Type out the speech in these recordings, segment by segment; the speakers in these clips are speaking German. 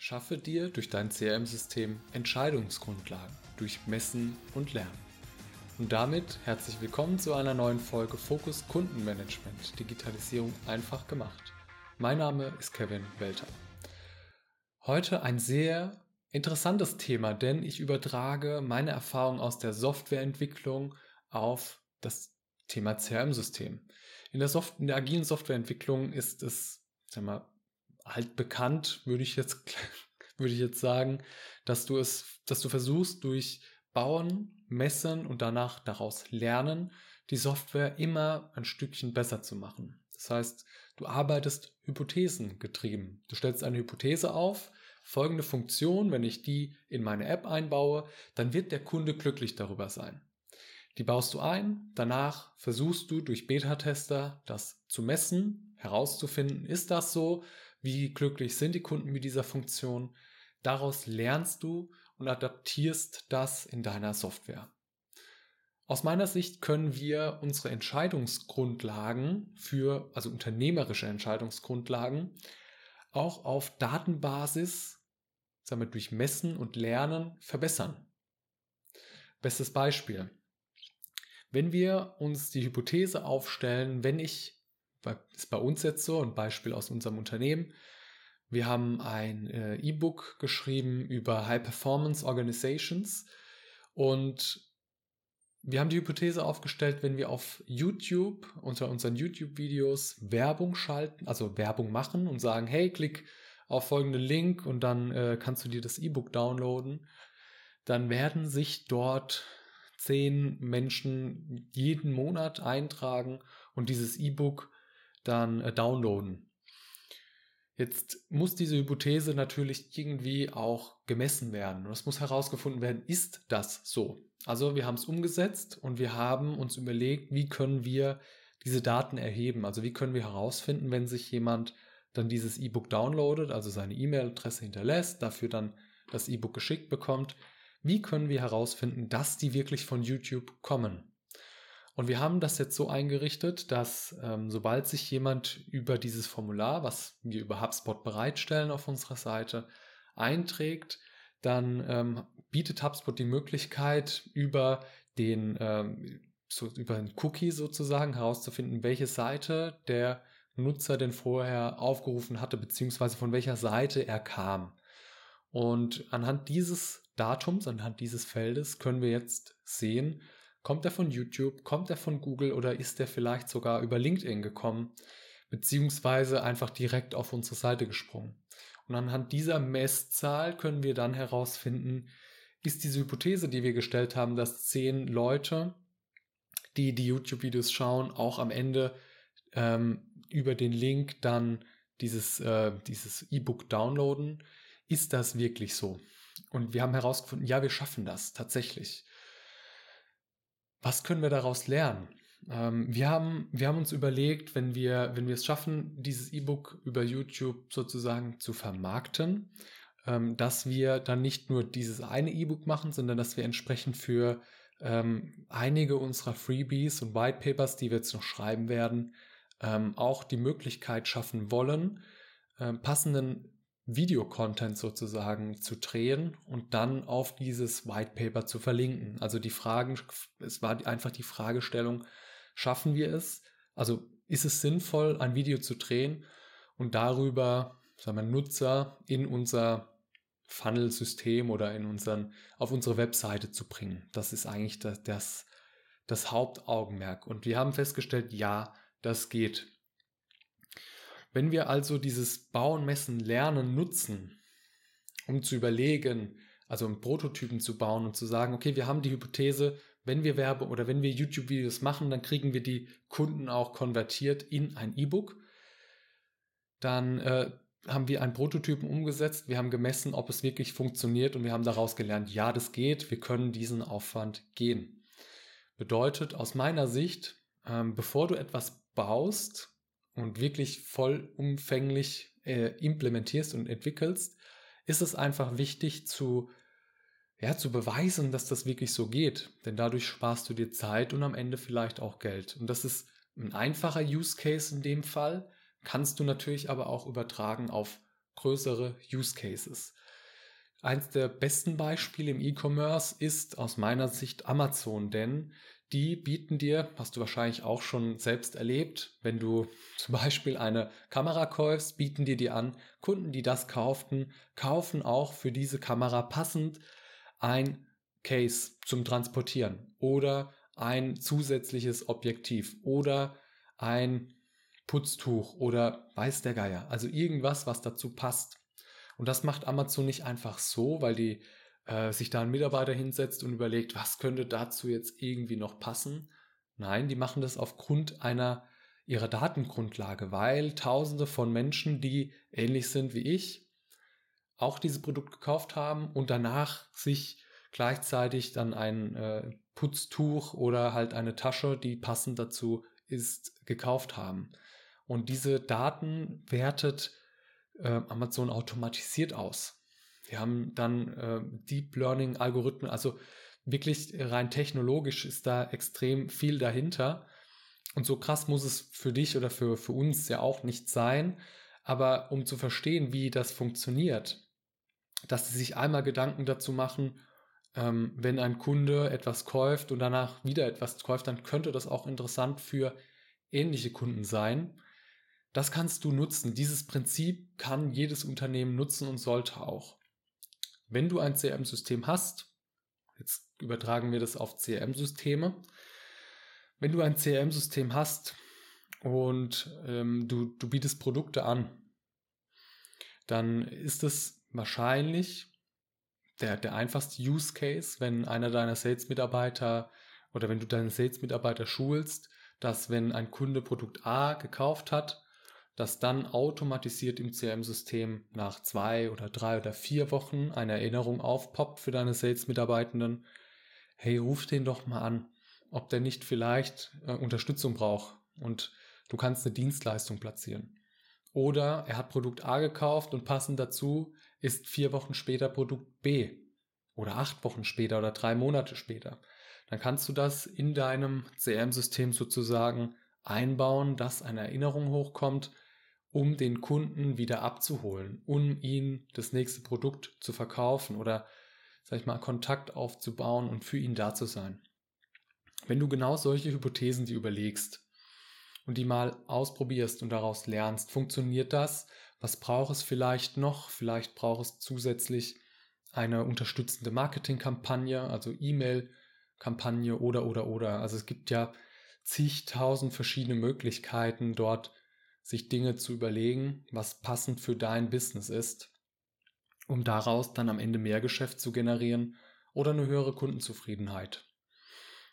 Schaffe dir durch dein CRM-System Entscheidungsgrundlagen durch Messen und Lernen. Und damit herzlich willkommen zu einer neuen Folge Fokus Kundenmanagement Digitalisierung einfach gemacht. Mein Name ist Kevin Welter. Heute ein sehr interessantes Thema, denn ich übertrage meine Erfahrung aus der Softwareentwicklung auf das Thema CRM-System. In in der agilen Softwareentwicklung ist es, sag mal, halt bekannt, würde ich jetzt, würde ich jetzt sagen, dass du es, dass du versuchst durch Bauen, Messen und danach daraus lernen, die Software immer ein Stückchen besser zu machen. Das heißt, du arbeitest hypothesengetrieben. Du stellst eine Hypothese auf, folgende Funktion, wenn ich die in meine App einbaue, dann wird der Kunde glücklich darüber sein. Die baust du ein, danach versuchst du durch Beta-Tester das zu messen, herauszufinden, ist das so, wie glücklich sind die Kunden mit dieser Funktion. Daraus lernst du und adaptierst das in deiner Software. Aus meiner Sicht können wir unsere Entscheidungsgrundlagen für, also unternehmerische Entscheidungsgrundlagen, auch auf Datenbasis, sagen wir, durch Messen und Lernen verbessern. Bestes Beispiel. Wenn wir uns die Hypothese aufstellen, wenn ich, ist bei uns jetzt so, ein Beispiel aus unserem Unternehmen, wir haben ein äh, E-Book geschrieben über High Performance Organizations und wir haben die Hypothese aufgestellt, wenn wir auf YouTube unter unseren YouTube-Videos Werbung schalten, also Werbung machen und sagen, hey, klick auf folgenden Link und dann äh, kannst du dir das E-Book downloaden, dann werden sich dort zehn Menschen jeden Monat eintragen und dieses E-Book dann äh, downloaden. Jetzt muss diese Hypothese natürlich irgendwie auch gemessen werden. Und es muss herausgefunden werden, ist das so? Also wir haben es umgesetzt und wir haben uns überlegt, wie können wir diese Daten erheben? Also wie können wir herausfinden, wenn sich jemand dann dieses E-Book downloadet, also seine E-Mail-Adresse hinterlässt, dafür dann das E-Book geschickt bekommt, wie können wir herausfinden, dass die wirklich von YouTube kommen? Und wir haben das jetzt so eingerichtet, dass ähm, sobald sich jemand über dieses Formular, was wir über HubSpot bereitstellen auf unserer Seite, einträgt, dann ähm, bietet HubSpot die Möglichkeit, über den ähm, so über einen Cookie sozusagen herauszufinden, welche Seite der Nutzer denn vorher aufgerufen hatte, beziehungsweise von welcher Seite er kam. Und anhand dieses Datums, anhand dieses Feldes können wir jetzt sehen, kommt er von YouTube, kommt er von Google oder ist er vielleicht sogar über LinkedIn gekommen, beziehungsweise einfach direkt auf unsere Seite gesprungen. Und anhand dieser Messzahl können wir dann herausfinden, ist diese Hypothese, die wir gestellt haben, dass zehn Leute, die die YouTube-Videos schauen, auch am Ende ähm, über den Link dann dieses äh, dieses E-Book downloaden, ist das wirklich so? Und wir haben herausgefunden, ja, wir schaffen das tatsächlich. Was können wir daraus lernen? Ähm, wir haben, wir haben uns überlegt, wenn wir, wenn wir es schaffen, dieses E-Book über YouTube sozusagen zu vermarkten, ähm, dass wir dann nicht nur dieses eine E-Book machen, sondern dass wir entsprechend für ähm, einige unserer Freebies und White Papers, die wir jetzt noch schreiben werden, ähm, auch die Möglichkeit schaffen wollen, äh, passenden Videocontent sozusagen zu drehen und dann auf dieses White Paper zu verlinken. Also die Fragen, es war einfach die Fragestellung, schaffen wir es? Also ist es sinnvoll, ein Video zu drehen und darüber, sagen wir, Nutzer in unser Funnel-System oder in unseren, auf unsere Webseite zu bringen? Das ist eigentlich das, das, das Hauptaugenmerk. Und wir haben festgestellt, ja, das geht. Wenn wir also dieses Bauen, Messen, Lernen nutzen, um zu überlegen, also um Prototypen zu bauen und zu sagen, okay, wir haben die Hypothese, wenn wir Werbe oder wenn wir YouTube-Videos machen, dann kriegen wir die Kunden auch konvertiert in ein E-Book. Dann äh, haben wir einen Prototypen umgesetzt, wir haben gemessen, ob es wirklich funktioniert und wir haben daraus gelernt, ja, das geht, wir können diesen Aufwand gehen. Bedeutet aus meiner Sicht, ähm, bevor du etwas baust, und wirklich vollumfänglich äh, implementierst und entwickelst, ist es einfach wichtig zu, ja, zu beweisen, dass das wirklich so geht. Denn dadurch sparst du dir Zeit und am Ende vielleicht auch Geld. Und das ist ein einfacher Use Case in dem Fall, kannst du natürlich aber auch übertragen auf größere Use Cases. Eins der besten Beispiele im E-Commerce ist aus meiner Sicht Amazon, denn die bieten dir, hast du wahrscheinlich auch schon selbst erlebt, wenn du zum Beispiel eine Kamera kaufst, bieten dir die an, Kunden, die das kauften, kaufen auch für diese Kamera passend ein Case zum Transportieren oder ein zusätzliches Objektiv oder ein Putztuch oder weiß der Geier. Also irgendwas, was dazu passt. Und das macht Amazon nicht einfach so, weil die äh, sich da ein Mitarbeiter hinsetzt und überlegt, was könnte dazu jetzt irgendwie noch passen. Nein, die machen das aufgrund einer ihrer Datengrundlage, weil Tausende von Menschen, die ähnlich sind wie ich, auch dieses Produkt gekauft haben und danach sich gleichzeitig dann ein äh, Putztuch oder halt eine Tasche, die passend dazu ist, gekauft haben. Und diese Daten wertet äh, Amazon automatisiert aus. Wir haben dann äh, Deep Learning Algorithmen, also wirklich rein technologisch ist da extrem viel dahinter. Und so krass muss es für dich oder für, für uns ja auch nicht sein. Aber um zu verstehen, wie das funktioniert, dass sie sich einmal Gedanken dazu machen, ähm, wenn ein Kunde etwas kauft und danach wieder etwas kauft, dann könnte das auch interessant für ähnliche Kunden sein. Das kannst du nutzen. Dieses Prinzip kann jedes Unternehmen nutzen und sollte auch. Wenn du ein CRM-System hast, jetzt übertragen wir das auf CRM-Systeme, wenn du ein CRM-System hast und ähm, du, du bietest Produkte an, dann ist es wahrscheinlich der, der einfachste Use Case, wenn einer deiner Sales-Mitarbeiter oder wenn du deine Sales-Mitarbeiter schulst, dass wenn ein Kunde Produkt A gekauft hat, dass dann automatisiert im CRM-System nach zwei oder drei oder vier Wochen eine Erinnerung aufpoppt für deine Sales-Mitarbeitenden. Hey, ruf den doch mal an, ob der nicht vielleicht äh, Unterstützung braucht und du kannst eine Dienstleistung platzieren. Oder er hat Produkt A gekauft und passend dazu ist vier Wochen später Produkt B oder acht Wochen später oder drei Monate später. Dann kannst du das in deinem CRM-System sozusagen einbauen, dass eine Erinnerung hochkommt, um den Kunden wieder abzuholen, um ihn das nächste Produkt zu verkaufen oder, sag ich mal, Kontakt aufzubauen und für ihn da zu sein. Wenn du genau solche Hypothesen die überlegst und die mal ausprobierst und daraus lernst, funktioniert das? Was braucht es vielleicht noch? Vielleicht braucht es zusätzlich eine unterstützende Marketingkampagne, also E-Mail-Kampagne oder oder oder. Also es gibt ja zigtausend verschiedene Möglichkeiten dort sich Dinge zu überlegen, was passend für dein Business ist, um daraus dann am Ende mehr Geschäft zu generieren oder eine höhere Kundenzufriedenheit.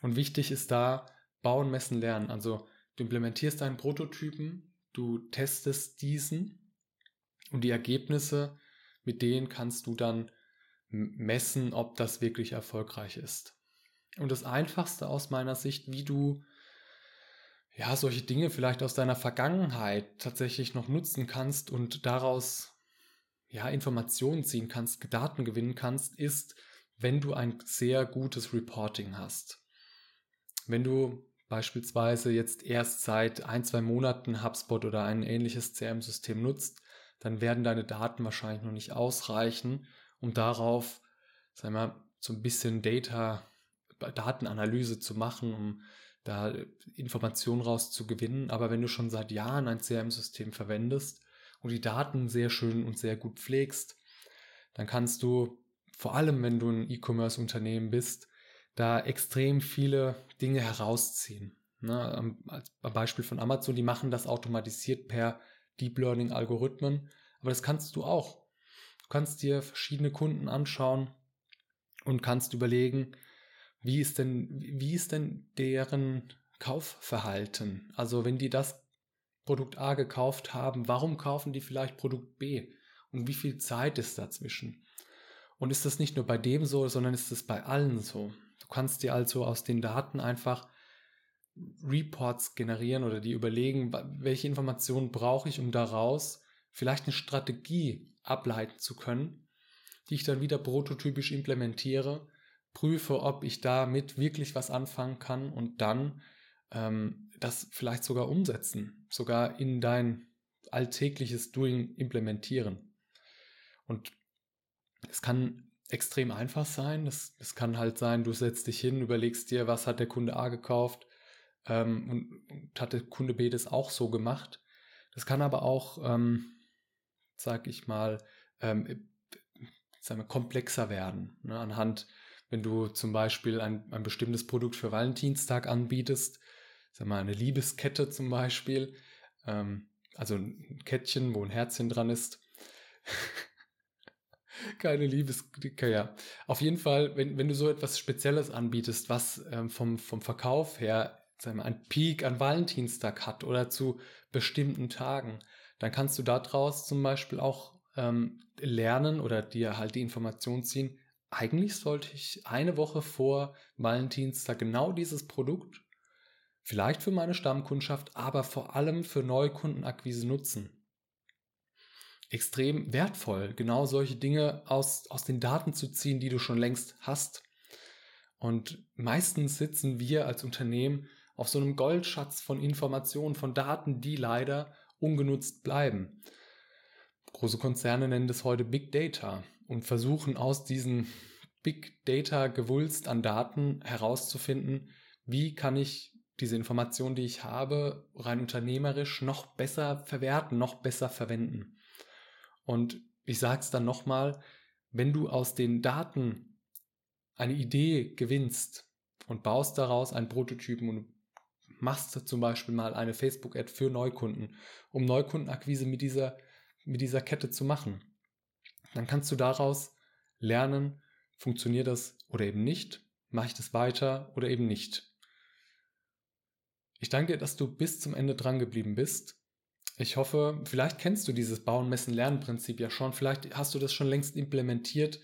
Und wichtig ist da bauen, messen, lernen. Also du implementierst einen Prototypen, du testest diesen und die Ergebnisse, mit denen kannst du dann messen, ob das wirklich erfolgreich ist. Und das Einfachste aus meiner Sicht, wie du ja, solche Dinge vielleicht aus deiner Vergangenheit tatsächlich noch nutzen kannst und daraus ja, Informationen ziehen kannst, Daten gewinnen kannst, ist, wenn du ein sehr gutes Reporting hast. Wenn du beispielsweise jetzt erst seit ein, zwei Monaten HubSpot oder ein ähnliches CRM-System nutzt, dann werden deine Daten wahrscheinlich noch nicht ausreichen, um darauf, sagen wir so ein bisschen Data, Datenanalyse zu machen, um da Informationen rauszugewinnen. Aber wenn du schon seit Jahren ein CRM-System verwendest und die Daten sehr schön und sehr gut pflegst, dann kannst du, vor allem wenn du ein E-Commerce-Unternehmen bist, da extrem viele Dinge herausziehen. Ne, am, Beispiel von Amazon, die machen das automatisiert per Deep Learning Algorithmen, aber das kannst du auch. Du kannst dir verschiedene Kunden anschauen und kannst überlegen, wie ist denn, wie ist denn deren Kaufverhalten? Also wenn die das Produkt A gekauft haben, warum kaufen die vielleicht Produkt B? Und wie viel Zeit ist dazwischen? Und ist das nicht nur bei dem so, sondern ist es bei allen so? Du kannst dir also aus den Daten einfach Reports generieren oder die überlegen, welche Informationen brauche ich, um daraus vielleicht eine Strategie ableiten zu können, die ich dann wieder prototypisch implementiere prüfe, ob ich damit wirklich was anfangen kann und dann ähm, das vielleicht sogar umsetzen, sogar in dein alltägliches Doing implementieren. Und es kann extrem einfach sein. Es, kann halt sein, du setzt dich hin, überlegst dir, was hat der Kunde A gekauft ähm, und, und, hat der Kunde B das auch so gemacht. Das kann aber auch, ähm, sag ich mal, ähm, sagen wir, komplexer werden. Ne? Anhand, wenn du zum Beispiel ein, ein bestimmtes Produkt für Valentinstag anbietest, sag mal, eine Liebeskette zum Beispiel, ähm, also ein Kettchen, wo ein Herzchen dran ist. Keine Liebeskette, ja. Auf jeden Fall, wenn, wenn du so etwas Spezielles anbietest, was ähm, vom, vom Verkauf her sagen wir, einen Peak an Valentinstag hat oder zu bestimmten Tagen, dann kannst du daraus zum Beispiel auch ähm, lernen oder dir halt die Information ziehen, eigentlich sollte ich eine Woche vor Valentinstag genau dieses Produkt, vielleicht für meine Stammkundschaft, aber vor allem für Neukundenakquise nutzen. Extrem wertvoll, genau solche Dinge aus, aus den Daten zu ziehen, die du schon längst hast. Und meistens sitzen wir als Unternehmen auf so einem Goldschatz von Informationen, von Daten, die leider ungenutzt bleiben. Große Konzerne nennen das heute Big Data und versuchen aus diesen Big Data Gewulst an Daten herauszufinden, wie kann ich diese Informationen, die ich habe, rein unternehmerisch noch besser verwerten, noch besser verwenden. Und ich sage es dann nochmal, wenn du aus den Daten eine Idee gewinnst und baust daraus einen Prototypen und machst zum Beispiel mal eine Facebook-Ad für Neukunden, um Neukundenakquise mit dieser mit dieser Kette zu machen. Dann kannst du daraus lernen, funktioniert das oder eben nicht, mache ich das weiter oder eben nicht. Ich danke dir, dass du bis zum Ende dran geblieben bist. Ich hoffe, vielleicht kennst du dieses Bauen, Messen, Lernen Prinzip ja schon, vielleicht hast du das schon längst implementiert,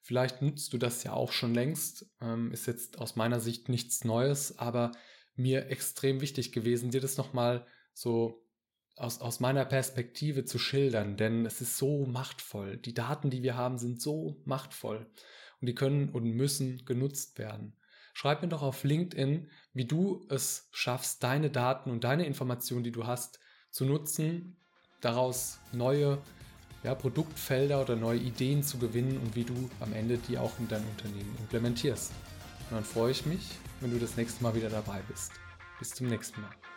vielleicht nutzt du das ja auch schon längst, ähm, ist jetzt aus meiner Sicht nichts Neues, aber mir extrem wichtig gewesen, dir das nochmal so aus, aus meiner Perspektive zu schildern, denn es ist so machtvoll. Die Daten, die wir haben, sind so machtvoll und die können und müssen genutzt werden. Schreib mir doch auf LinkedIn, wie du es schaffst, deine Daten und deine Informationen, die du hast, zu nutzen, daraus neue ja, Produktfelder oder neue Ideen zu gewinnen und wie du am Ende die auch in dein Unternehmen implementierst. Und dann freue ich mich, wenn du das nächste Mal wieder dabei bist. Bis zum nächsten Mal.